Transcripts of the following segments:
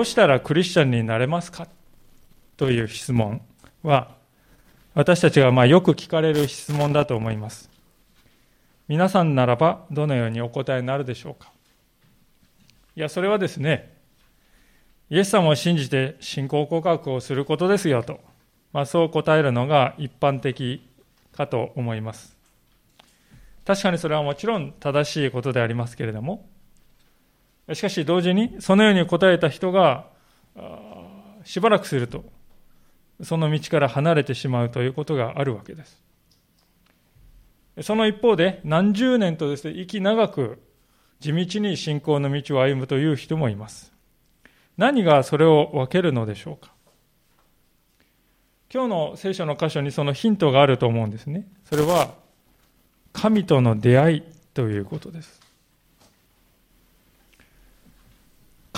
どうしたらクリスチャンになれますか？という質問は、私たちがまよく聞かれる質問だと思います。皆さんならばどのようにお答えになるでしょうか？いや、それはですね、イエス様を信じて信仰告白をすることですよと、まあ、そう答えるのが一般的かと思います。確かにそれはもちろん正しいことでありますけれども、しかし同時にそのように答えた人がしばらくするとその道から離れてしまうということがあるわけです。その一方で何十年とですね、息長く地道に信仰の道を歩むという人もいます。何がそれを分けるのでしょうか今日の聖書の箇所にそのヒントがあると思うんですね。それは神との出会いということです。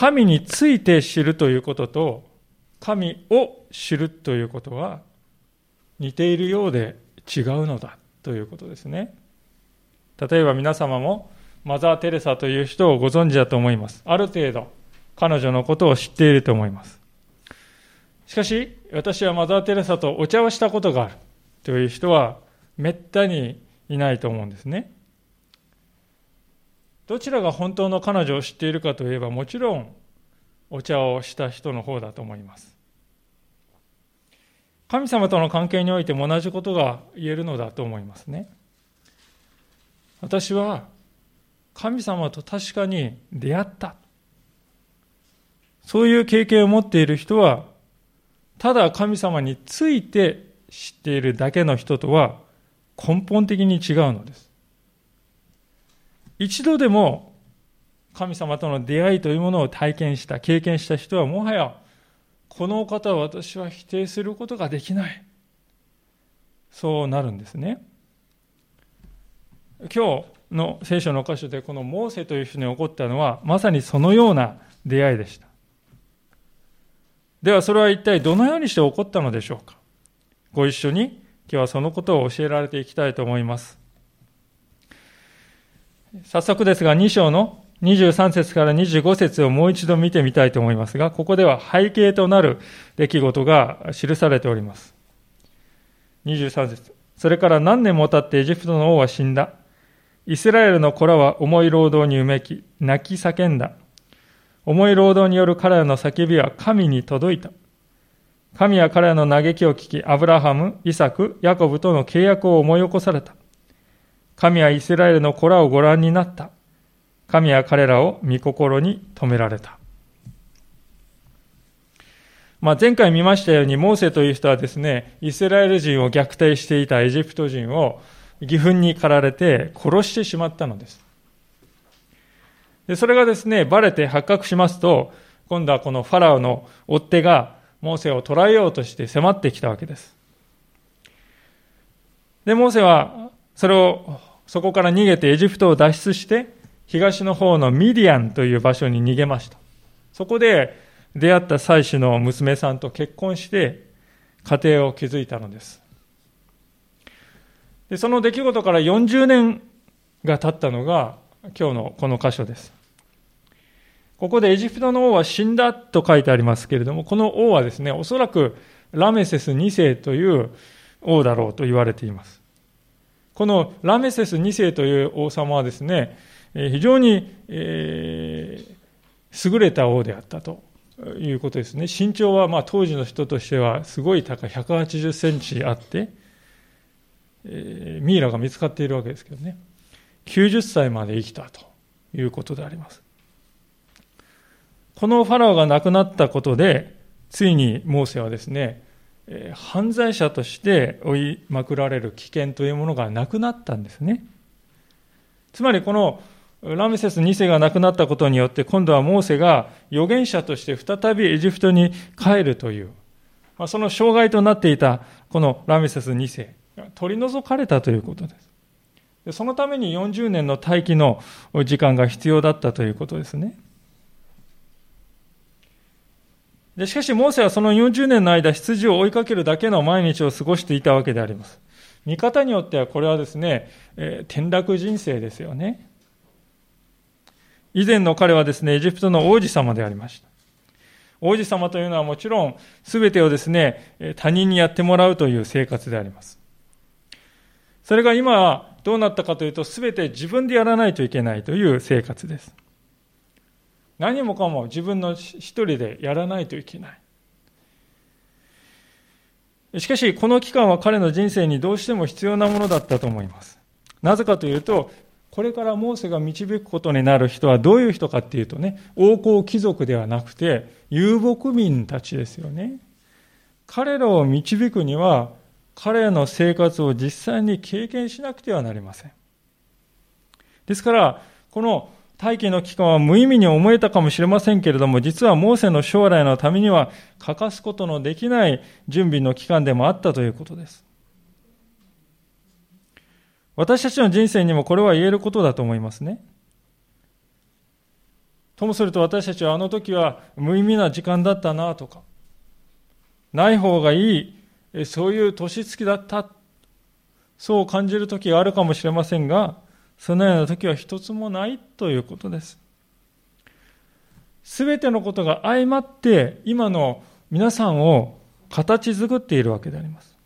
神について知るということと神を知るということは似ているようで違うのだということですね。例えば皆様もマザー・テレサという人をご存知だと思います。ある程度彼女のことを知っていると思います。しかし私はマザー・テレサとお茶をしたことがあるという人はめったにいないと思うんですね。どちらが本当の彼女を知っているかといえばもちろんお茶をした人の方だと思います。神様との関係においても同じことが言えるのだと思いますね。私は神様と確かに出会った。そういう経験を持っている人は、ただ神様について知っているだけの人とは根本的に違うのです。一度でも神様との出会いというものを体験した、経験した人はもはやこの方は私は否定することができない。そうなるんですね。今日の聖書の箇所でこのモーセという人に起こったのはまさにそのような出会いでした。ではそれは一体どのようにして起こったのでしょうか。ご一緒に今日はそのことを教えられていきたいと思います。早速ですが2章の23節から25節をもう一度見てみたいと思いますが、ここでは背景となる出来事が記されております。23節それから何年も経ってエジプトの王は死んだ。イスラエルの子らは重い労働にうめき、泣き叫んだ。重い労働による彼らの叫びは神に届いた。神は彼らの嘆きを聞き、アブラハム、イサク、ヤコブとの契約を思い起こされた。神はイスラエルの子らをご覧になった。神は彼らを御心に止められた。まあ、前回見ましたように、モーセという人はですね、イスラエル人を虐待していたエジプト人を義憤に駆られて殺してしまったのです。でそれがですね、バレて発覚しますと、今度はこのファラオの追っ手がモーセを捕らえようとして迫ってきたわけです。で、モーセはそれをそこから逃げてエジプトを脱出して、東の方のミディアンという場所に逃げました。そこで出会った妻子の娘さんと結婚して家庭を築いたのです。でその出来事から40年が経ったのが今日のこの箇所です。ここでエジプトの王は死んだと書いてありますけれども、この王はですね、おそらくラメセス2世という王だろうと言われています。このラメセス2世という王様はですね、非常に、え、優れた王であったということですね。身長はま当時の人としてはすごい高い180センチあって、え、ミイラが見つかっているわけですけどね。90歳まで生きたということであります。このファラオが亡くなったことで、ついにモーセはですね、犯罪者として追いまくられる危険というものがなくなったんですね。つまりこのラメセス2世が亡くなったことによって、今度はモーセが預言者として再びエジプトに帰るという、まあその障害となっていたこのラメセス2世が取り除かれたということです。そのために40年の待機の時間が必要だったということですね。でしかし、モーセはその40年の間、羊を追いかけるだけの毎日を過ごしていたわけであります。見方によっては、これはですね、えー、転落人生ですよね。以前の彼はですね、エジプトの王子様でありました。王子様というのはもちろん全てをですね、他人にやってもらうという生活であります。それが今どうなったかというと全て自分でやらないといけないという生活です。何もかも自分の一人でやらないといけない。しかし、この期間は彼の人生にどうしても必要なものだったと思います。なぜかというと、これからモーセが導くことになる人はどういう人かっていうとね、王侯貴族ではなくて、遊牧民たちですよね。彼らを導くには、彼らの生活を実際に経験しなくてはなりません。ですから、この待機の期間は無意味に思えたかもしれませんけれども、実はモーセの将来のためには欠かすことのできない準備の期間でもあったということです。私たちの人生にもこれは言えることだと思いますね。ともすると私たちはあの時は無意味な時間だったなとか、ない方がいい、そういう年月だった、そう感じる時があるかもしれませんが、そのような時は一つもないということです。すべてのことが相まって今の皆さんを形作っているわけであります。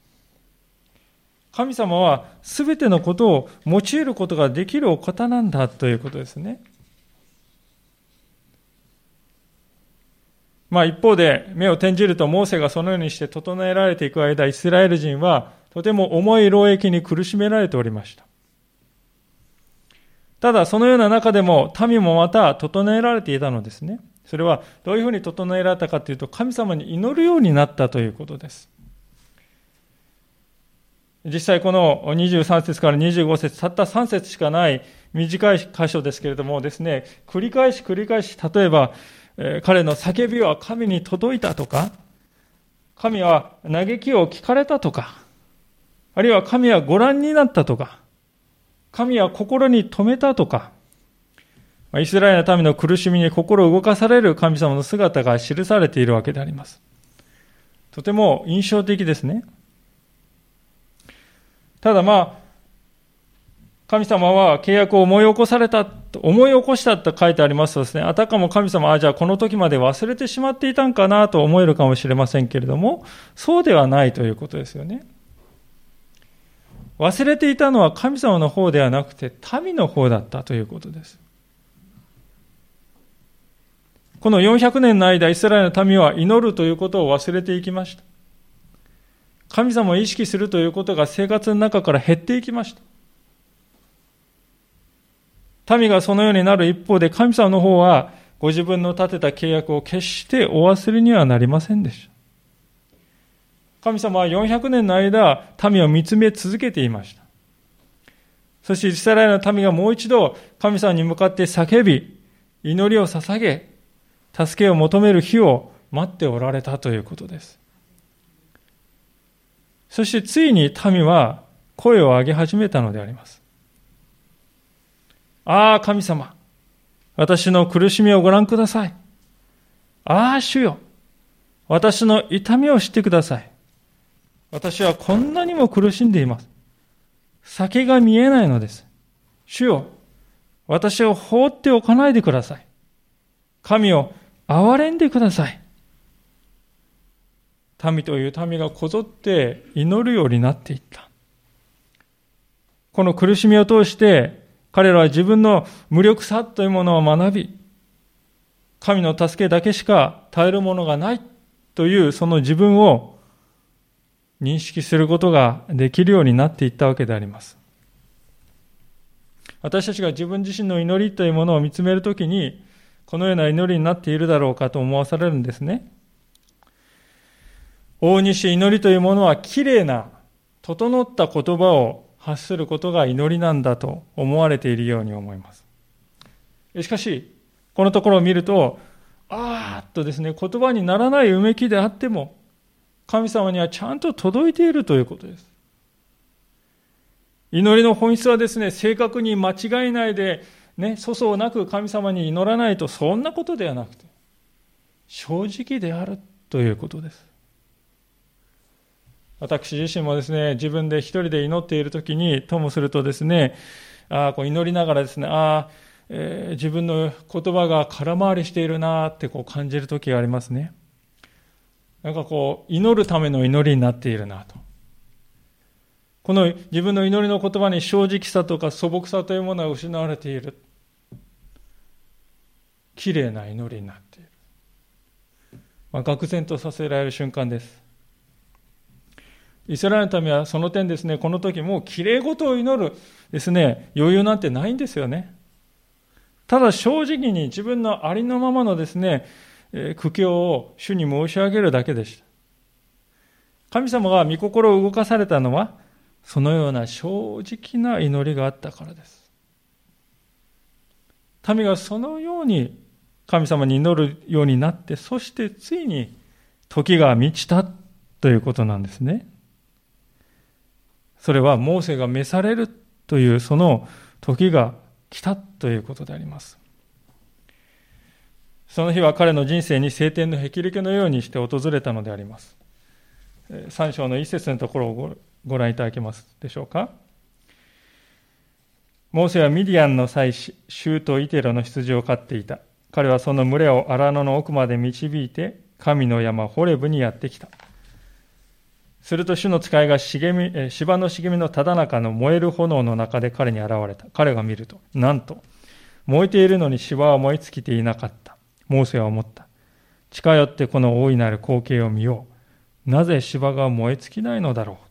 神様はすべてのことを用いることができるお方なんだということですね。まあ一方で目を転じるとモーセがそのようにして整えられていく間、イスラエル人はとても重い労役に苦しめられておりました。ただ、そのような中でも民もまた整えられていたのですね。それはどういうふうに整えられたかというと、神様に祈るようになったということです。実際この23節から25節たった3節しかない短い箇所ですけれどもですね、繰り返し繰り返し、例えば、え、彼の叫びは神に届いたとか、神は嘆きを聞かれたとか、あるいは神はご覧になったとか、神は心に留めたとか、イスラエルの民の苦しみに心を動かされる神様の姿が記されているわけであります。とても印象的ですね。ただまあ、神様は契約を思い起こされた、思い起こしたと書いてありますとですね、あたかも神様は、じゃあこの時まで忘れてしまっていたんかなと思えるかもしれませんけれども、そうではないということですよね。忘れていたのは神様の方ではなくて民の方だったということです。この400年の間、イスラエルの民は祈るということを忘れていきました。神様を意識するということが生活の中から減っていきました。民がそのようになる一方で、神様の方はご自分の立てた契約を決してお忘れにはなりませんでした。神様は400年の間、民を見つめ続けていました。そしてイスラエルの民がもう一度神様に向かって叫び、祈りを捧げ、助けを求める日を待っておられたということです。そしてついに民は声を上げ始めたのであります。ああ、神様。私の苦しみをご覧ください。ああ、主よ。私の痛みを知ってください。私はこんなにも苦しんでいます。先が見えないのです。主よ、私を放っておかないでください。神を憐れんでください。民という民がこぞって祈るようになっていった。この苦しみを通して彼らは自分の無力さというものを学び、神の助けだけしか耐えるものがないというその自分を認識することができるようになっていったわけであります。私たちが自分自身の祈りというものを見つめるときに、このような祈りになっているだろうかと思わされるんですね。大西祈りというものは綺麗な、整った言葉を発することが祈りなんだと思われているように思います。しかし、このところを見ると、あーっとですね、言葉にならないうめきであっても、神様にはちゃんと届いているということです。祈りの本質はですね、正確に間違いないで、ね、粗相なく神様に祈らないと、そんなことではなくて、正直であるということです。私自身もですね、自分で一人で祈っているときに、ともするとですね、あこう祈りながらですね、ああえー、自分の言葉が空回りしているなってこう感じるときがありますね。なんかこう、祈るための祈りになっているなと。この自分の祈りの言葉に正直さとか素朴さというものは失われている。綺麗な祈りになっている。まあ、愕然とさせられる瞬間です。イスラエルのためはその点ですね、この時もう綺麗事を祈るですね、余裕なんてないんですよね。ただ正直に自分のありのままのですね、苦境を主に申し上げるだけでした。神様が御心を動かされたのは、そのような正直な祈りがあったからです。民がそのように神様に祈るようになって、そしてついに時が満ちたということなんですね。それはモーセが召されるというその時が来たということであります。その日は彼の人生に晴天の霹靂のようにして訪れたのであります。3章の一節のところをご覧いただけますでしょうか。モーセはミディアンの祭司、シュート・イテロの羊を飼っていた。彼はその群れを荒野の奥まで導いて、神の山ホレブにやってきた。すると主の使いが茂み芝の茂みのただ中の燃える炎の中で彼に現れた。彼が見ると、なんと、燃えているのに芝は燃え尽きていなかった。モーセは思った。近寄ってこの大いなる光景を見よう。なぜ芝が燃え尽きないのだろう。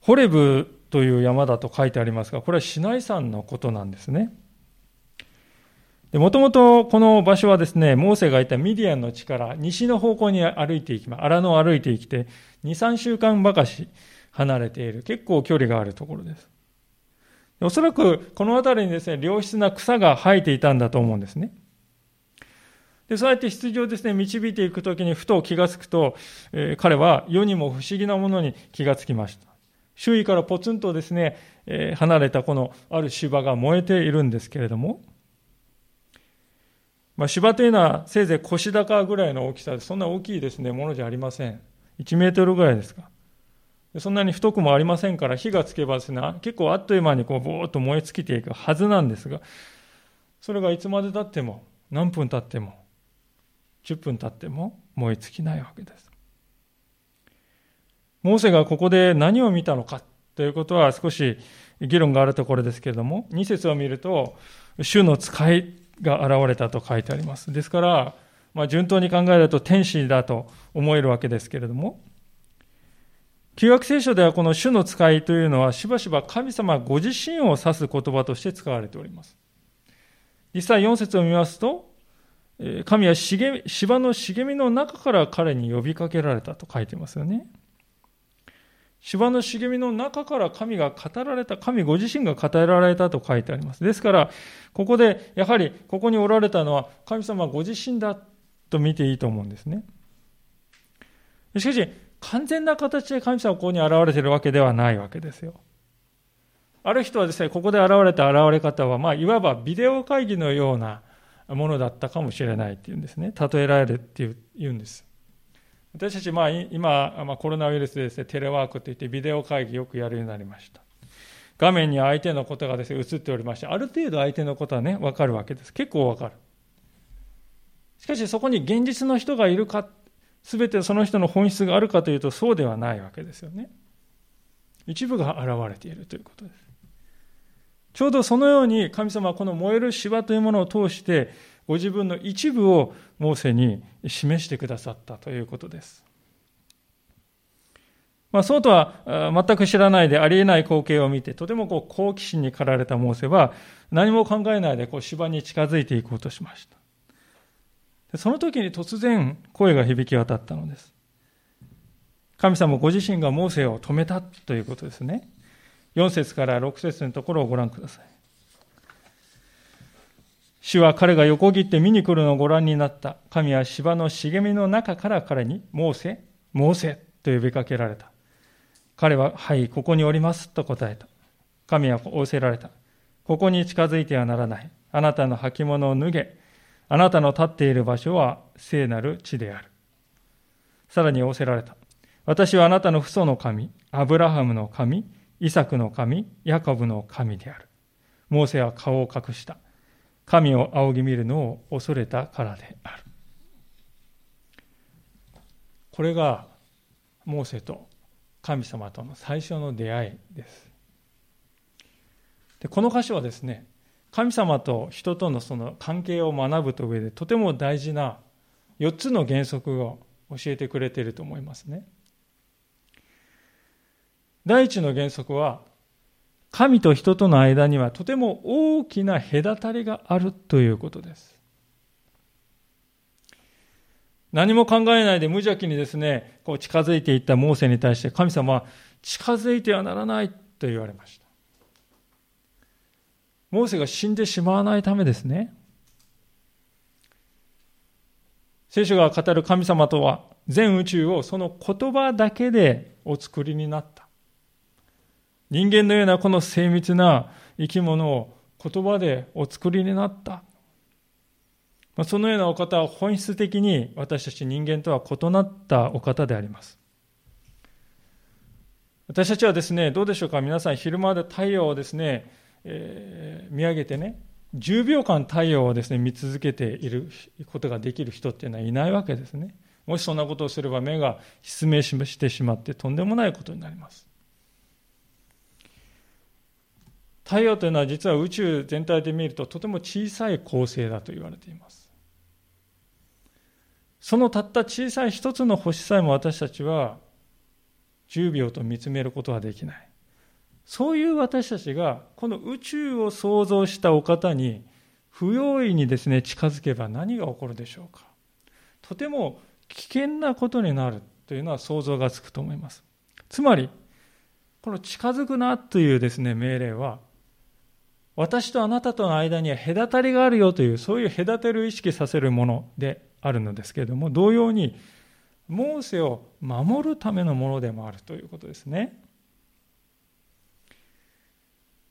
ホレブという山だと書いてありますが、これはシナイ山のことなんですね。もともとこの場所はですね、モーセがいたミディアンの地から西の方向に歩いていきます。荒野を歩いてきて、2、3週間ばかし離れている、結構距離があるところです。おそらくこの辺りにですね、良質な草が生えていたんだと思うんですね。で、そうやって羊をですね、導いていくときにふと気がつくと、えー、彼は世にも不思議なものに気がつきました。周囲からポツンとですね、えー、離れたこのある芝が燃えているんですけれども、まあ、芝というのはせいぜい腰高ぐらいの大きさで、そんな大きいですね、ものじゃありません。1メートルぐらいですか。そんなに太くもありませんから、火がつけばですね、結構あっという間にこう、ぼーっと燃え尽きていくはずなんですが、それがいつまで経っても、何分経っても、10分経っても燃え尽きないわけです。モーセがここで何を見たのかということは少し議論があるところですけれども、2節を見ると、主の使いが現れたと書いてあります。ですから、まあ、順当に考えると天使だと思えるわけですけれども、旧約聖書ではこの主の使いというのはしばしば神様ご自身を指す言葉として使われております。実際4節を見ますと、神は芝の茂みの中から彼に呼びかけられたと書いてますよね。芝の茂みの中から神が語られた、神ご自身が語られたと書いてあります。ですから、ここで、やはり、ここにおられたのは、神様ご自身だと見ていいと思うんですね。しかし、完全な形で神様がここに現れているわけではないわけですよ。ある人はですね、ここで現れた現れ方は、まあ、いわばビデオ会議のようなものだったかもしれないっていうんですね。例えられるって言うんです。私たち、まあ、今、まあ、コロナウイルスでです、ね、テレワークといってビデオ会議よくやるようになりました。画面に相手のことがですね、映っておりまして、ある程度相手のことはね、わかるわけです。結構わかる。しかしそこに現実の人がいるか、べてその人の本質があるかというとそうではないわけですよね。一部が現れているということです。ちょうどそのように神様はこの燃える芝というものを通してご自分の一部をモーセに示してくださったということです。まあ、そうとは全く知らないでありえない光景を見て、とてもこう好奇心に駆られたモーセは、何も考えないでこう芝に近づいていこうとしました。その時に突然声が響き渡ったのです。神様ご自身がモーセを止めたということですね。4節から6節のところをご覧ください。主は彼が横切って見に来るのをご覧になった。神は芝の茂みの中から彼に、モーセ、モーセと呼びかけられた。彼は、はい、ここにおりますと答えた。神は仰せられた。ここに近づいてはならない。あなたの履物を脱げ。あなたの立っている場所は聖なる地である。さらに仰せられた。私はあなたの父祖の神、アブラハムの神、イサクの神、ヤコブの神である。モーセは顔を隠した。神を仰ぎ見るのを恐れたからである。これがモーセと神様との最初の出会いです。でこの箇所はですね、神様と人とのその関係を学ぶと上でとても大事な4つの原則を教えてくれていると思いますね。第一の原則は神と人との間にはとても大きな隔たりがあるということです。何も考えないで無邪気にですね、こう近づいていったモーセに対して神様は近づいてはならないと言われました。モーセが死んでしまわないためですね。聖書が語る神様とは全宇宙をその言葉だけでお作りになった。人間のようなこの精密な生き物を言葉でお作りになった。そのようなお方は本質的に私たち人間とは異なったお方であります。私たちはですね、どうでしょうか？皆さん昼間で太陽をですね、えー、見上げてね、10秒間太陽をですね、見続けていることができる人っていうのはいないわけですね。もしそんなことをすれば目が失明してしまってとんでもないことになります。太陽というのは実は宇宙全体で見るととても小さい恒星だと言われています。そのたった小さい一つの星さえも私たちは10秒と見つめることはできない。そういう私たちがこの宇宙を創造したお方に不用意にですね近づけば何が起こるでしょうか。とても危険なことになるというのは想像がつくと思います。つまりこの近づくなというですね命令は私とあなたとの間には隔たりがあるよというそういう隔てる意識させるものであるのですけれども同様にモーセを守るためのものでもあるということですね。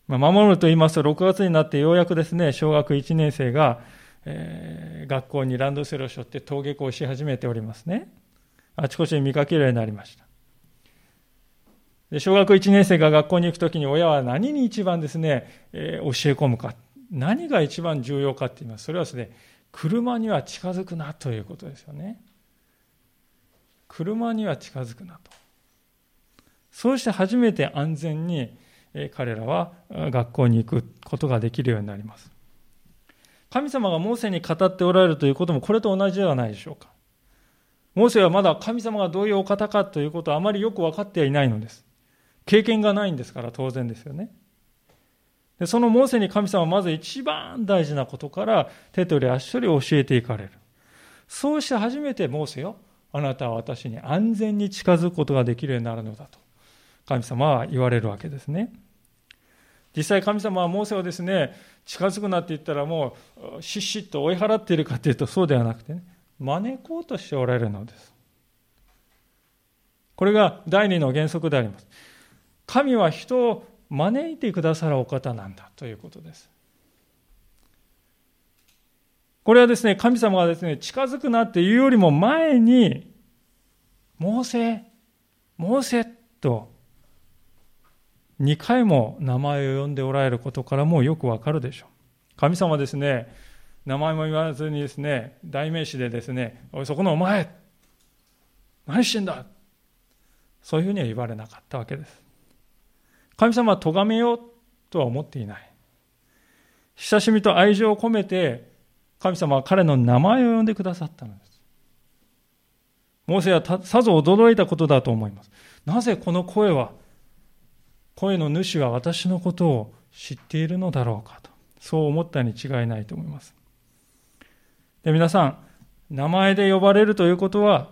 まあ、守ると言いますと、6月になってようやくですね、小学1年生が、えー、学校にランドセルを背負って登下校し始めておりますね。あちこちで見かけるようになりました。で小学1年生が学校に行くときに親は何に一番ですね、えー、教え込むか。何が一番重要かって言います。それはですね、車には近づくなということですよね。車には近づくなと。そうして初めて安全に彼らは学校に行くことができるようになります。神様がモーセに語っておられるということもこれと同じではないでしょうか。モーセはまだ神様がどういうお方かということはあまりよく分かってはいないのです。経験がないんですから当然ですよね。でそのモーセに神様はまず一番大事なことから手取り足取り教えていかれる。そうして初めてモーセよ、あなたは私に安全に近づくことができるようになるのだと神様は言われるわけですね。実際神様はモーセをですね、近づくなって言ったらもう、しっしっと追い払っているかというとそうではなくてね、招こうとしておられるのです。これが第二の原則であります。神は人を招いてくださるお方なんだということです。これはですね、神様がですね、近づくなっていうよりも前に、モーセ、モーセと2回も名前を呼んでおられることからもよくわかるでしょう。神様ですね、名前も言わずにですね、代名詞でですね、おい、そこのお前何してんだそういうふうには言われなかったわけです。神様は咎めようとは思っていない。親しみと愛情を込めて、神様は彼の名前を呼んでくださったのです。モーセはさぞ驚いたことだと思います。なぜこの声は声の主は私のことを知っているのだろうかと、そう思ったに違いないと思います。で皆さん、名前で呼ばれるということは、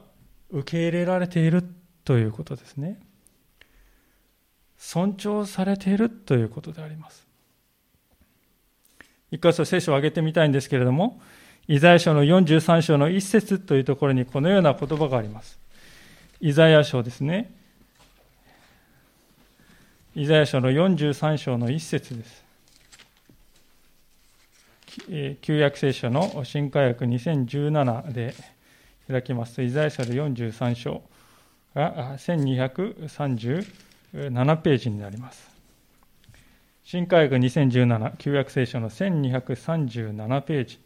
受け入れられているということですね。尊重されているということであります。一箇所聖書を挙げてみたいんですけれども、イザヤ書の43章の一節というところにこのような言葉があります。イザヤ書ですね。イザヤ書の43章の一節です。旧約聖書の新科学2017で開きますと、イザヤ書の43章が1237ページになります。新海学2017旧約聖書の1237ページ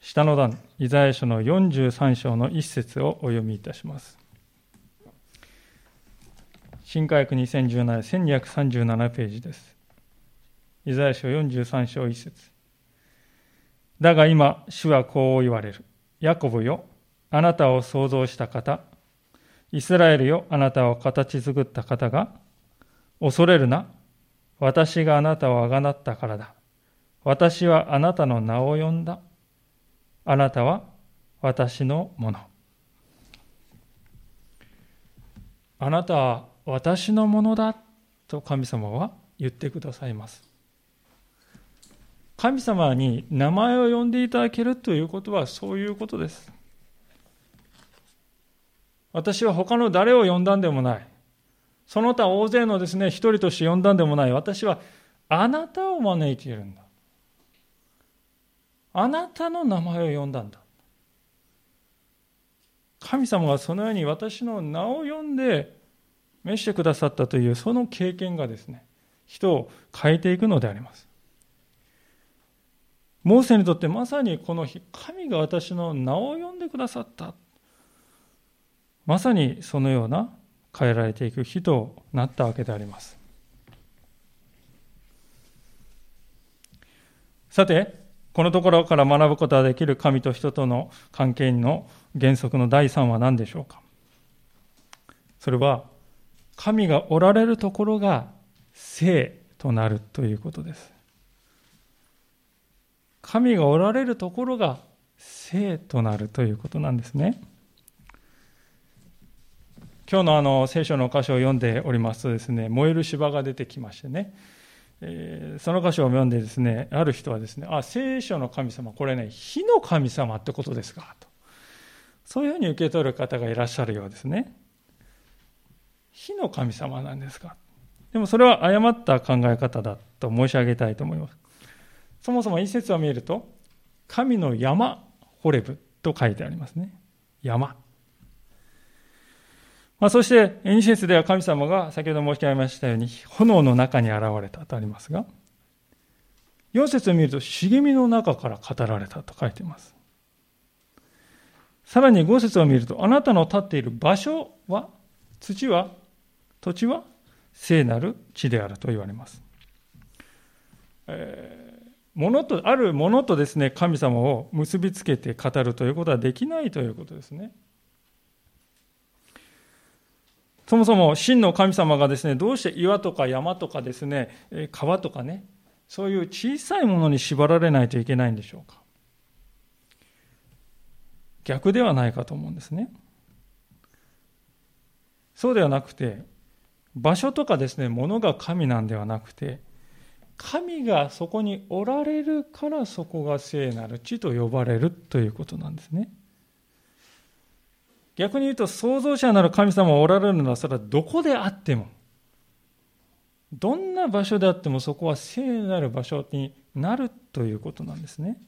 下の段イザヤ書の43章の一節をお読みいたします新海学2017、1237ページです。イザヤ書43章1節だが今、主はこう言われる。ヤコブよ、あなたを創造した方、イスラエルよ、あなたを形作った方が、恐れるな。私があなたをあがなったからだ。私はあなたの名を呼んだ。あなたは私のもの。あなたは私のものだと神様は言ってくださいます。神様に名前を呼んでいただけるということはそういうことです。私は他の誰を呼んだんでもない。その他大勢のですね、一人として呼んだんでもない。私はあなたを招いているんだ。あなたの名前を呼んだんだ。神様はそのように私の名を呼んで召してくださったというその経験がですね、人を変えていくのであります。モーセにとってまさにこの日、神が私の名を呼んでくださった。まさにそのような変えられていく日となったわけであります。さて、このところから学ぶことができる神と人との関係の原則の第3は何でしょうかそれは神がおられるところが聖となるということです。神がおられるところが聖となるということなんですね。今日のあの聖書の箇所を読んでおりますとですね、燃える芝が出てきましてね、えー、その箇所を読んでですね、ある人はですね、あ、聖書の神様、これね、火の神様ってことですかと。そういうふうに受け取る方がいらっしゃるようですね。火の神様なんですか？でもそれは誤った考え方だと申し上げたいと思います。そもそも一節を見ると、神の山、ホレブと書いてありますね。山。まあ、そして、二節では神様が先ほど申し上げましたように、炎の中に現れたとありますが、四節を見ると、茂みの中から語られたと書いています。さらに五節を見ると、あなたの立っている場所は、土は土地は聖なる地であると言われます。えー、ものと、あるものとですね、神様を結びつけて語るということはできないということですね。そもそも真の神様がですね、どうして岩とか山とかですね、川とかね、そういう小さいものに縛られないといけないんでしょうか。逆ではないかと思うんですね。そうではなくて、場所とかですね、ものが神なんではなくて、神がそこにおられるからそこが聖なる地と呼ばれるということなんですね。逆に言うと、創造者なる神様がおられるのは、それはどこであっても、どんな場所であってもそこは聖なる場所になるということなんですね。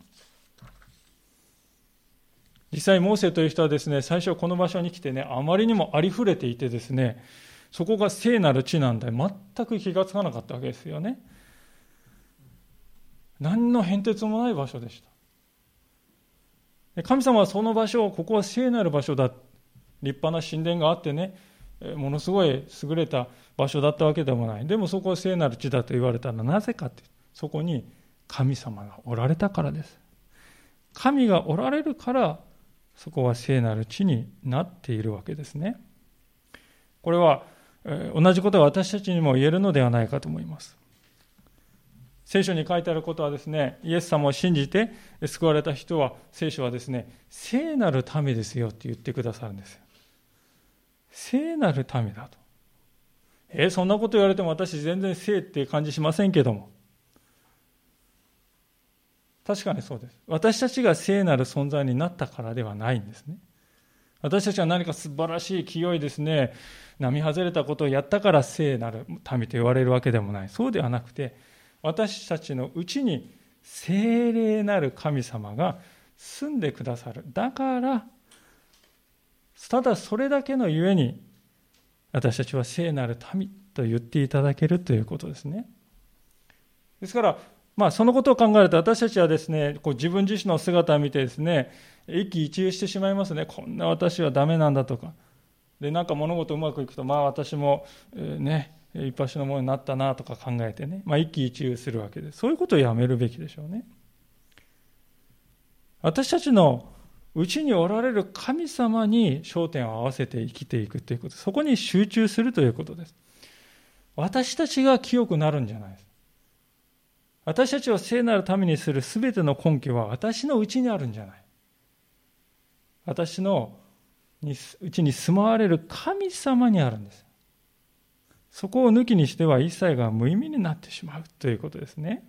実際、モーセという人はですね、最初この場所に来てね、あまりにもありふれていてですね、そこが聖なる地なんだ全く気がつかなかったわけですよね。何の変哲もない場所でした。神様はその場所を、ここは聖なる場所だ。立派な神殿があってね、ものすごい優れた場所だったわけでもない。でもそこは聖なる地だと言われたのはなぜかって、そこに神様がおられたからです。神がおられるから、そこは聖なる地になっているわけですね。これは同じことが私たちにも言えるのではないかと思います。聖書に書いてあることはですね、イエス様を信じて救われた人は、聖書はですね、聖なる民ですよって言ってくださるんです。聖なる民だと。えそんなこと言われても私全然聖って感じしませんけども。確かにそうです。私たちが聖なる存在になったからではないんですね。私たちは何か素晴らしい清いですね、並外れたことをやったから聖なる民と言われるわけでもない。そうではなくて、私たちのうちに聖霊なる神様が住んでくださる。だから、ただそれだけのゆえに、私たちは聖なる民と言っていただけるということですね。ですから、まあ、そのことを考えると私たちはですね、こう自分自身の姿を見てですね、一喜一憂してしまいますね。こんな私はダメなんだとか。で、なんか物事うまくいくと、まあ私も、えー、ね、一発のものになったなとか考えてね、まあ一喜一憂するわけです。そういうことをやめるべきでしょうね。私たちのうちにおられる神様に焦点を合わせて生きていくということ、そこに集中するということです。私たちが清くなるんじゃないです。私たちを聖なるためにするすべての根拠は私のうちにあるんじゃない。私のにうちに住まわれる神様にあるんです。そこを抜きにしては一切が無意味になってしまうということですね。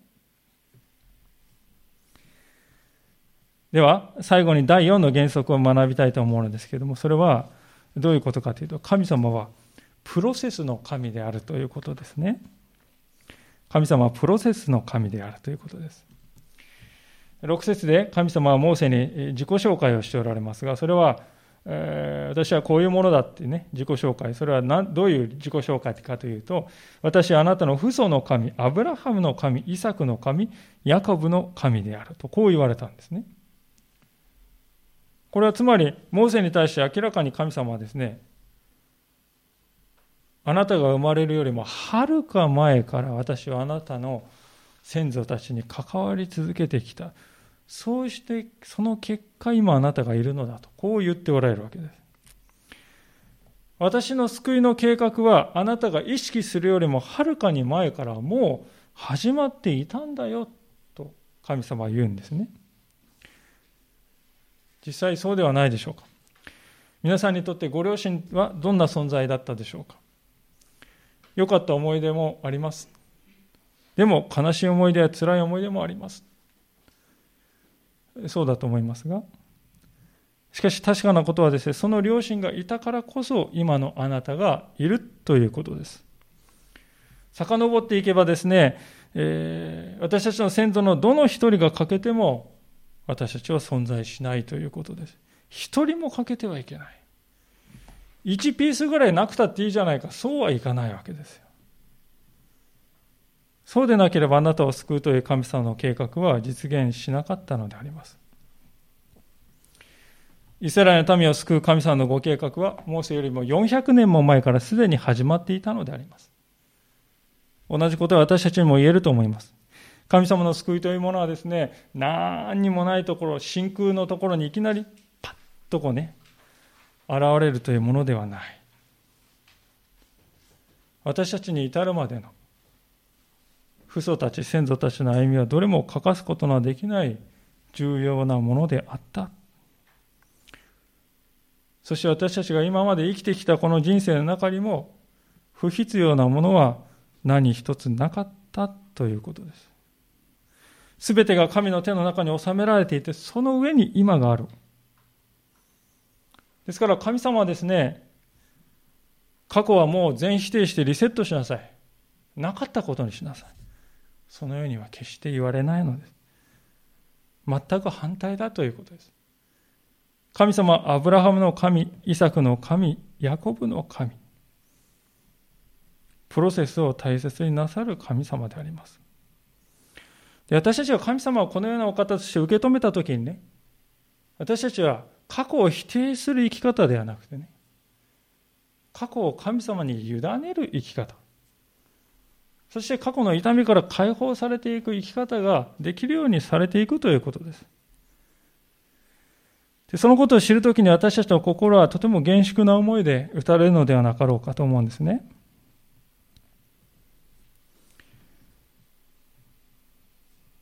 では、最後に第4の原則を学びたいと思うのですけれども、それはどういうことかというと、神様はプロセスの神であるということですね。神様はプロセスの神であるということです。6節で神様はモーセに自己紹介をしておられますが、それは、え、私はこういうものだってね、自己紹介。それはどういう自己紹介かというと、私はあなたの父祖の神、アブラハムの神、イサクの神、ヤコブの神であると、こう言われたんですね。これはつまり、モーセに対して明らかに神様はですね、あなたが生まれるよりもはるか前から私はあなたの先祖たちに関わり続けてきた。そうしてその結果今あなたがいるのだと、こう言っておられるわけです。私の救いの計画はあなたが意識するよりもはるかに前からもう始まっていたんだよと神様は言うんですね。実際そうではないでしょうか。皆さんにとってご両親はどんな存在だったでしょうか。良かった思い出もあります。でも悲しい思い出や辛い思い出もあります。そうだと思いますが、しかし確かなことはですね、その両親がいたからこそ今のあなたがいるということです。遡っていけばですね、えー、私たちの先祖のどの一人が欠けても私たちは存在しないということです。一人も欠けてはいけない。1ピースぐらいなくたっていいじゃないか。そうはいかないわけですよ。そうでなければあなたを救うという神様の計画は実現しなかったのであります。イスラエルの民を救う神様のご計画は、モーセよりも400年も前からすでに始まっていたのであります。同じことは私たちにも言えると思います。神様の救いというものはですね、何にもないところ、真空のところにいきなりパッとこうね、現れるというものではない。私たちに至るまでの父祖たち、先祖たちの歩みはどれも欠かすことのできない重要なものであった。そして私たちが今まで生きてきたこの人生の中にも不必要なものは何一つなかったということです。すべてが神の手の中に収められていて、その上に今がある。ですから神様はですね、過去はもう全否定してリセットしなさい。なかったことにしなさい。そのようには決して言われないのです。全く反対だということです。神様、アブラハムの神、イサクの神、ヤコブの神。プロセスを大切になさる神様であります。で私たちが神様をこのようなお方として受け止めたときにね、私たちは過去を否定する生き方ではなくてね、過去を神様に委ねる生き方。そして過去の痛みから解放されていく生き方ができるようにされていくということです。でそのことを知るときに私たちの心はとても厳粛な思いで打たれるのではなかろうかと思うんですね。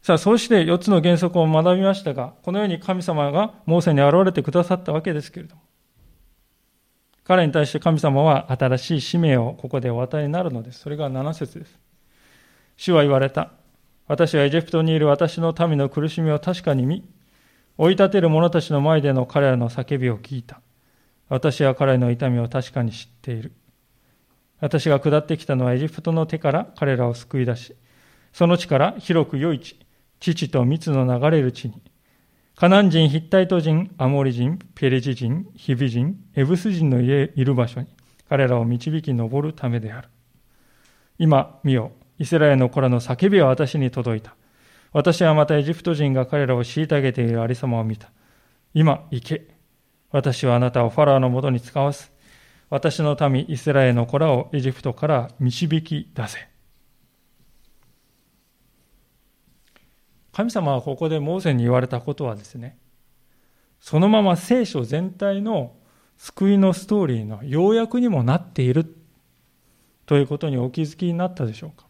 さあ、そうして4つの原則を学びましたが、このように神様がモーセに現れてくださったわけですけれども、彼に対して神様は新しい使命をここでお与えになるのです。それが7節です。主は言われた。私はエジプトにいる私の民の苦しみを確かに見、追い立てる者たちの前での彼らの叫びを聞いた。私は彼の痛みを確かに知っている。私が下ってきたのはエジプトの手から彼らを救い出し、その地から広く良い地、父と蜜の流れる地に、カナン人、ヒッタイト人、アモリ人、ペレジ人、ヒビ人、エブス人の家いる場所に、彼らを導き上るためである。今、見よ、イスラエルの子らの叫びは私に届いた。私はまたエジプト人が彼らを虐げているありさまを見た。今、行け。私はあなたをファラーのもとに使わす。私の民、イスラエルの子らをエジプトから導き出せ。神様はここでモーセに言われたことはですね、そのまま聖書全体の救いのストーリーの要約にもなっているということにお気づきになったでしょうか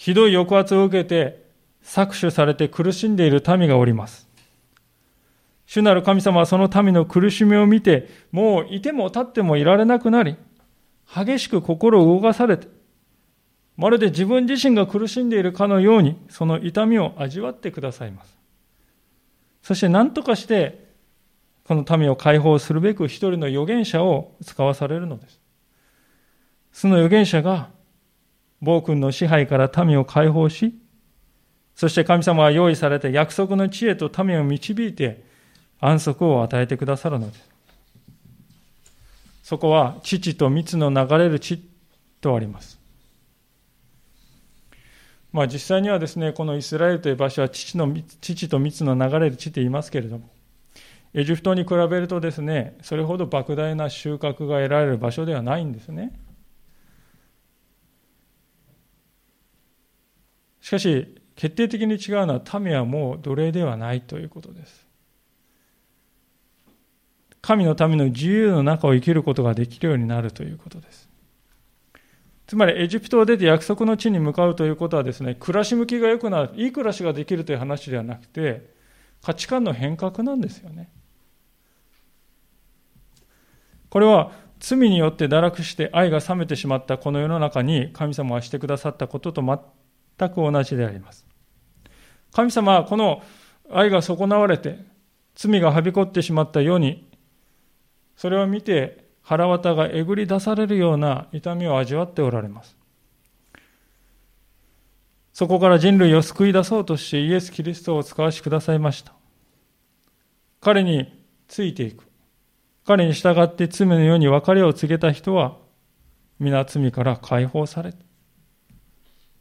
ひどい抑圧を受けて搾取されて苦しんでいる民がおります。主なる神様はその民の苦しみを見て、もういても立ってもいられなくなり、激しく心を動かされて、まるで自分自身が苦しんでいるかのように、その痛みを味わってくださいます。そして何とかして、この民を解放するべく一人の預言者を使わされるのです。その預言者が、暴君の支配から民を解放し、そして神様は用意された約束の知恵と民を導いて安息を与えてくださるのです。そこは父と蜜の流れる地とあります。まあ実際にはですね、このイスラエルという場所は父の父と蜜の流れる地と言いますけれども、エジプトに比べるとですね、それほど莫大な収穫が得られる場所ではないんですね。しかし、決定的に違うのは民はもう奴隷ではないということです。神のための自由の中を生きることができるようになるということです。つまりエジプトを出て約束の地に向かうということはですね、暮らし向きが良くなる、いい暮らしができるという話ではなくて、価値観の変革なんですよね。これは罪によって堕落して愛が冷めてしまったこの世の中に神様はしてくださったことと全く同じであります。神様はこの愛が損なわれて罪がはびこってしまったようにそれを見て腹渡がえぐり出されるような痛みを味わっておられます。そこから人類を救い出そうとしてイエス・キリストを使わしくださいました。彼についていく。彼に従って罪のように別れを告げた人は皆罪から解放された、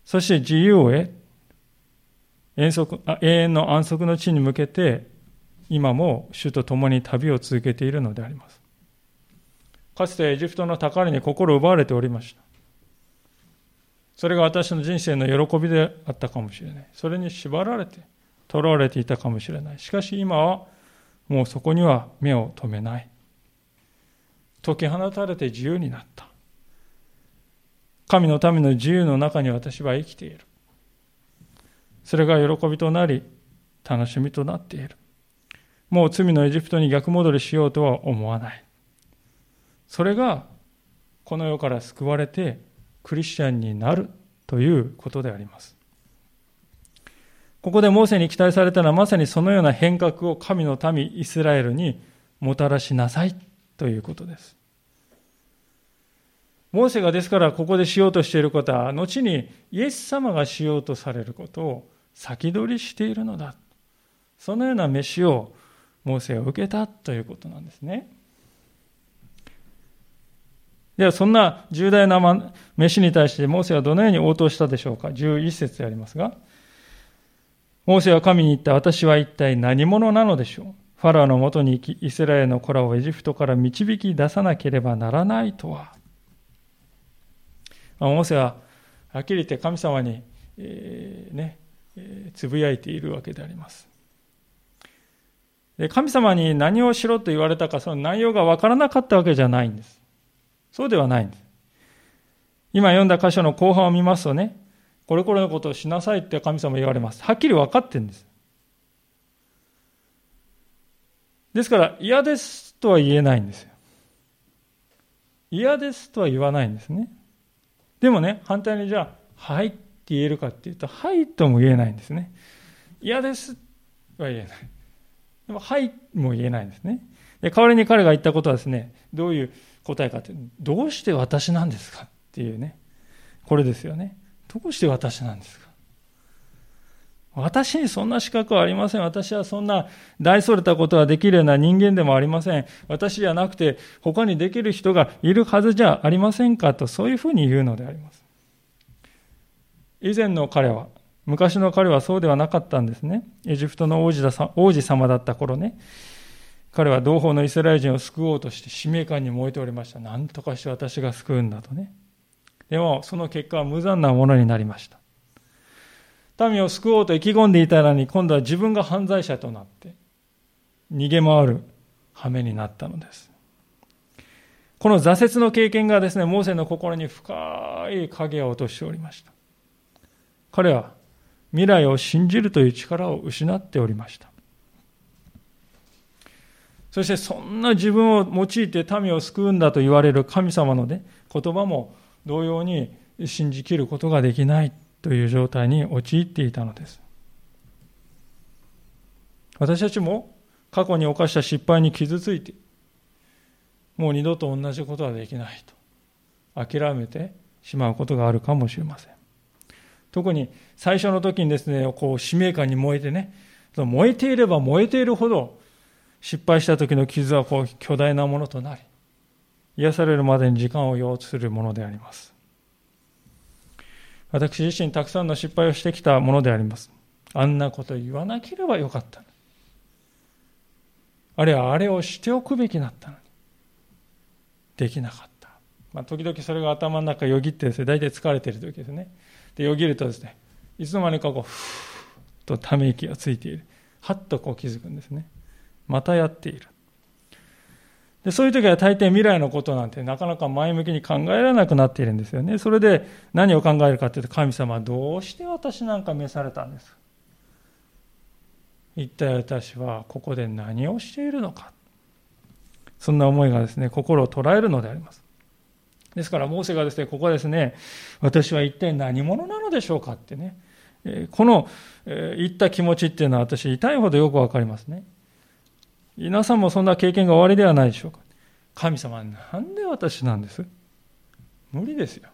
そして自由を得、永遠の安息の地に向けて今も主と共に旅を続けているのであります。かつてエジプトの宝に心を奪われておりました。それが私の人生の喜びであったかもしれない。それに縛られて、囚われていたかもしれない。しかし今はもうそこには目を留めない。解き放たれて自由になった。神の民の自由の中に私は生きている。それが喜びとなり、楽しみとなっている。もう罪のエジプトに逆戻りしようとは思わない。それが、この世から救われて、クリスチャンになるということであります。ここでモーセに期待されたのはまさにそのような変革を神の民イスラエルにもたらしなさいということです。モーセがですからここでしようとしていることは後にイエス様がしようとされることを先取りしているのだ。そのような飯をモーセは受けたということなんですね。では、そんな重大な飯に対してモーセはどのように応答したでしょうか。11節でありますが、モーセは神に言った、私は一体何者なのでしょう。ファラオのもとに行き、イスラエルの子らをエジプトから導き出さなければならないとは。モーセははっきり言って神様に、えー、ね、つぶやいているわけであります。で神様に何をしろと言われたか、その内容が分からなかったわけじゃないんです。そうではないんです。今読んだ箇所の後半を見ますとね、これこれのことをしなさいって神様言われます。はっきり分かってるんです。ですから、嫌ですとは言えないんですよ。嫌ですとは言わないんですね。でもね、反対にじゃあ、はいって言えるかっていうと、はいとも言えないんですね。嫌ですは言えない。でも、はいも言えないんですね。で代わりに彼が言ったことはですね、どういう答えかって、どうして私なんですかっていうね、これですよね。どうして私なんです私にそんな資格はありません。私はそんな大それたことはできるような人間でもありません。私じゃなくて他にできる人がいるはずじゃありませんかとそういうふうに言うのであります。以前の彼は、昔の彼はそうではなかったんですね。エジプトの王子だ王子様だった頃ね。彼は同胞のイスラエル人を救おうとして使命感に燃えておりました。何とかして私が救うんだとね。でも、その結果は無残なものになりました。民を救おうと意気込んでいたのに、今度は自分が犯罪者となって、逃げ回る羽目になったのです。この挫折の経験がですね、モーセの心に深い影を落としておりました。彼は未来を信じるという力を失っておりました。そしてそんな自分を用いて民を救うんだと言われる神様の、ね、言葉も同様に信じきることができないという状態に陥っていたのです。私たちも過去に犯した失敗に傷ついて、もう二度と同じことはできないと諦めてしまうことがあるかもしれません。特に最初の時にですね、こう使命感に燃えてね、燃えていれば燃えているほど失敗した時の傷はこう巨大なものとなり、癒されるまでに時間を要するものであります。私自身たくさんの失敗をしてきたものであります。あんなこと言わなければよかった。あるいはあれをしておくべきだったのに。できなかった。まあ、時々それが頭の中よぎってですね、大体疲れてる時ですね。で、よぎるとですね、いつの間にかこう、ふーっとため息がついている。はっとこう気づくんですね。またやっている。でそういう時は大抵未来のことなんてなかなか前向きに考えられなくなっているんですよね。それで何を考えるかというと、神様はどうして私なんか召されたんです一体私はここで何をしているのか？そんな思いがですね、心を捉えるのであります。ですから、モーセがですね、ここですね、私は一体何者なのでしょうかってね、この言った気持ちっていうのは私、痛いほどよくわかりますね。皆さんもそんな経験が終わりではないでしょうか。神様、なんで私なんです？無理ですよ。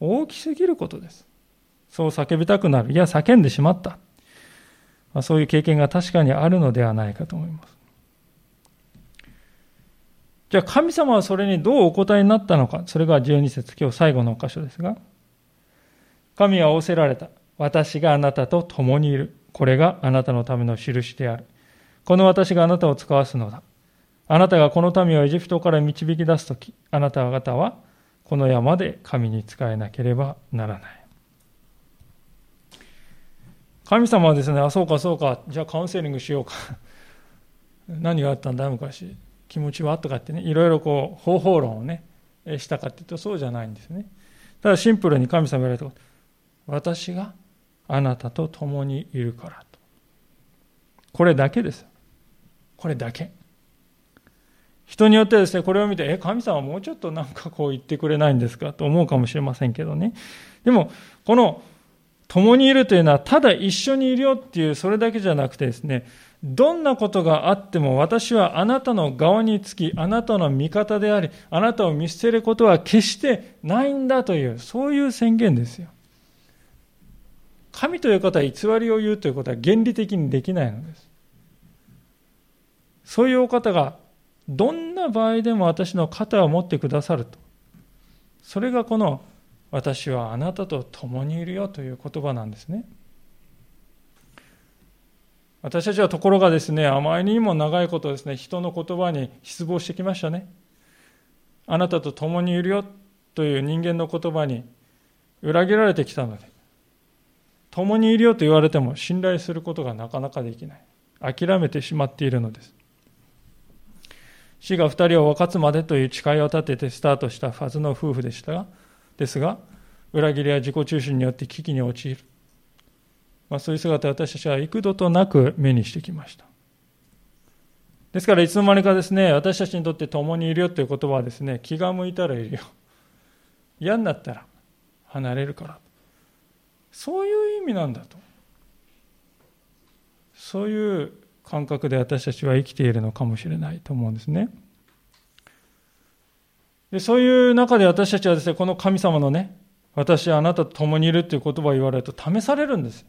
大きすぎることです。そう叫びたくなる。いや、叫んでしまった。まあ、そういう経験が確かにあるのではないかと思います。じゃあ神様はそれにどうお答えになったのか。それが12節、今日最後の箇所ですが。神は仰せられた。私があなたと共にいる。これがあなたのための印である。この私があなたを使わすのだ。あなたがこの民をエジプトから導き出すとき、あなた方はこの山で神に仕えなければならない。神様はですね、あ、そうかそうか、じゃあカウンセリングしようか。何があったんだ、昔。気持ちは？とかってね、いろいろこう、方法論をね、したかっていうとそうじゃないんですね。ただシンプルに神様が言われたこと。私があなたと共にいるからと。これだけです。これだけ？人によってはですね、これを見て、え、神様もうちょっとなんかこう言ってくれないんですか？と思うかもしれませんけどね。でも、この共にいるというのは、ただ一緒にいるよっていう、それだけじゃなくてですね、どんなことがあっても私はあなたの側につき、あなたの味方であり、あなたを見捨てることは決してないんだという、そういう宣言ですよ。神という方は偽りを言うということは原理的にできないのです。そういうお方がどんな場合でも私の肩を持ってくださると。それがこの私はあなたと共にいるよという言葉なんですね。私たちはところがですね、あまりにも長いことですね、人の言葉に失望してきましたね。あなたと共にいるよという人間の言葉に裏切られてきたので、共にいるよと言われても信頼することがなかなかできない。諦めてしまっているのです。死が二人を分かつまでという誓いを立ててスタートしたはずの夫婦でしたが、ですが、裏切りや自己中心によって危機に陥る。まあ、そういう姿を私たちは幾度となく目にしてきました。ですから、いつの間にかですね、私たちにとって共にいるよという言葉はですね、気が向いたらいるよ。嫌になったら離れるから。そういう意味なんだと。そういう感覚で私たちは生きているのかもしれないと思うんですね。でそういう中で私たちはですね、この神様のね、私はあなたと共にいるという言葉を言われると試されるんです。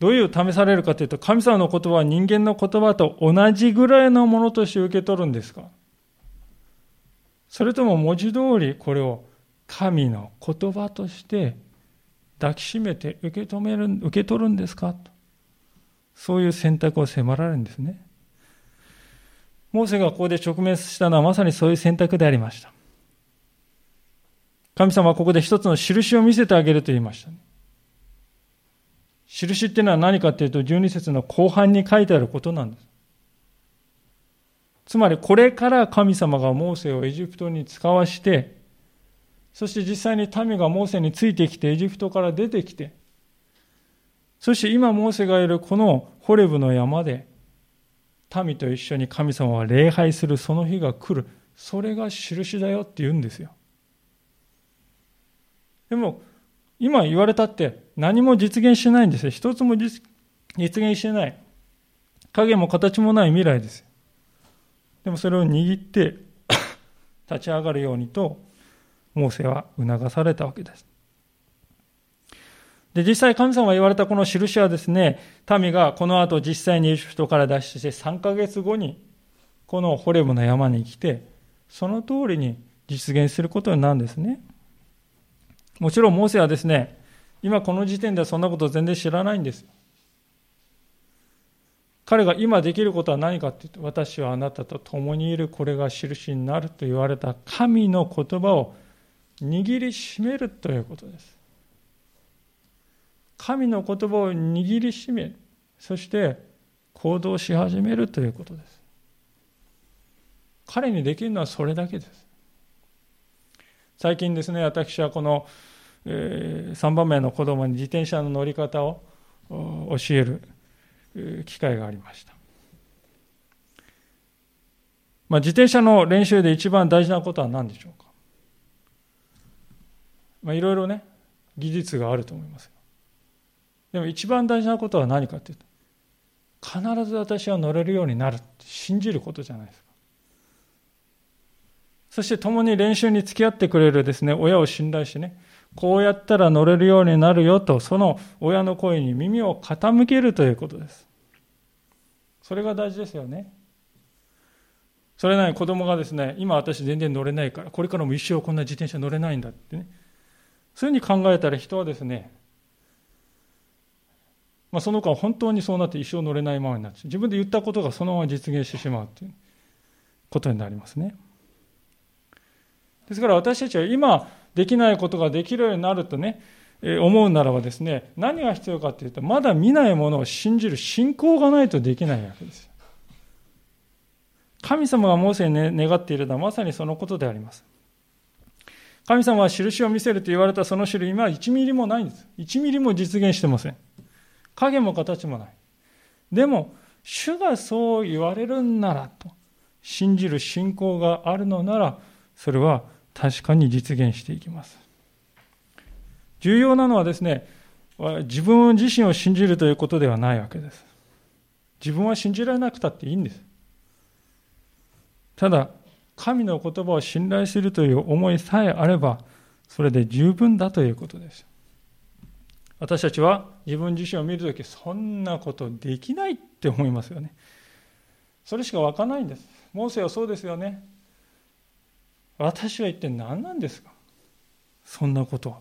どういう試されるかというと、神様の言葉は人間の言葉と同じぐらいのものとして受け取るんですかそれとも文字通りこれを神の言葉として抱きしめて受け止める、受け取るんですかと。そういう選択を迫られるんですね。モーセがここで直面したのはまさにそういう選択でありました。神様はここで一つの印を見せてあげると言いました、印っていうのは何かっていうと、12節の後半に書いてあることなんです。つまり、これから神様がモーセをエジプトに使わして、そして実際に民がモーセについてきて、エジプトから出てきて、そして今モーセがいるこのホレブの山で、民と一緒に神様は礼拝するその日が来る。それが印だよって言うんですよ。でも、今言われたって何も実現しないんですよ。一つも実現してない。影も形もない未来です。でもそれを握って立ち上がるようにと、モーセは促されたわけです。で、実際神様が言われたこの印はですね、民がこの後実際にエジプトから脱出して3ヶ月後に、このホレブの山に来て、その通りに実現することになるんですね。もちろんモーセはですね、今この時点ではそんなこと全然知らないんです。彼が今できることは何かっていうと、私はあなたと共にいるこれが印になると言われた神の言葉を握りしめるということです。神の言葉を握りしめ、そして行動し始めるということです。彼にできるのはそれだけです。最近ですね、私はこの、えー、3番目の子供に自転車の乗り方を教える機会がありました。まあ、自転車の練習で一番大事なことは何でしょうか。まあ、いろいろね、技術があると思います。でも一番大事なことは何かというと、必ず私は乗れるようになるって信じることじゃないですか。そして共に練習に付き合ってくれるですね、親を信頼してね、こうやったら乗れるようになるよと、その親の声に耳を傾けるということです。それが大事ですよね。それなりに子供がですね、今私全然乗れないから、これからも一生こんな自転車乗れないんだってね。そういうふうに考えたら人はですね、まあ、その子は本当にそうなって一生乗れないままになって自分で言ったことがそのまま実現してしまうということになりますね。ですから私たちは今できないことができるようになるとね、え思うならばですね、何が必要かというと、まだ見ないものを信じる信仰がないとできないわけです。神様がモーセに、願っているのはまさにそのことであります。神様は印を見せると言われたその種類、今は1ミリもないんです。1ミリも実現してません。影も形もない。でも、主がそう言われるんならと、信じる信仰があるのなら、それは確かに実現していきます。重要なのはですね、自分自身を信じるということではないわけです。自分は信じられなくたっていいんです。ただ、神の言葉を信頼するという思いさえあれば、それで十分だということです。私たちは自分自身を見るとき、そんなことできないって思いますよね。それしかわかないんです。モーセはそうですよね。私は一体何なんですか？そんなことは。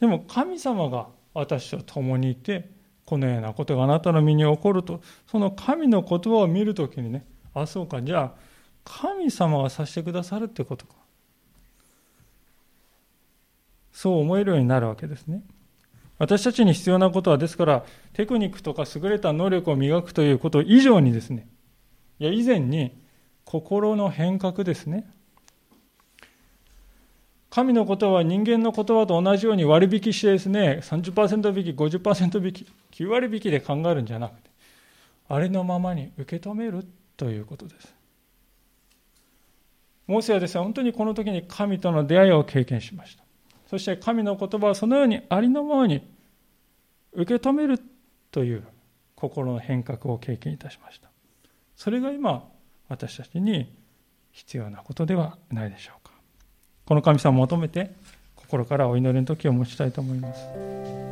でも神様が私と共にいて、このようなことがあなたの身に起こると、その神の言葉を見るときにね、あ、そうか、じゃあ、神様がさせてくださるってことか。そう思えるようになるわけですね。私たちに必要なことは、ですから、テクニックとか優れた能力を磨くということ以上にですね、いや、以前に、心の変革ですね。神のことは人間の言葉と同じように割引してですね、30%引き、50%引き、9割引きで考えるんじゃなくて、あれのままに受け止めるということです。モーセはですね、本当にこの時に神との出会いを経験しました。そして神の言葉をそのようにありのままに受け止めるという心の変革を経験いたしました。それが今、私たちに必要なことではないでしょうか。この神様を求めて心からお祈りの時を持ちたいと思います。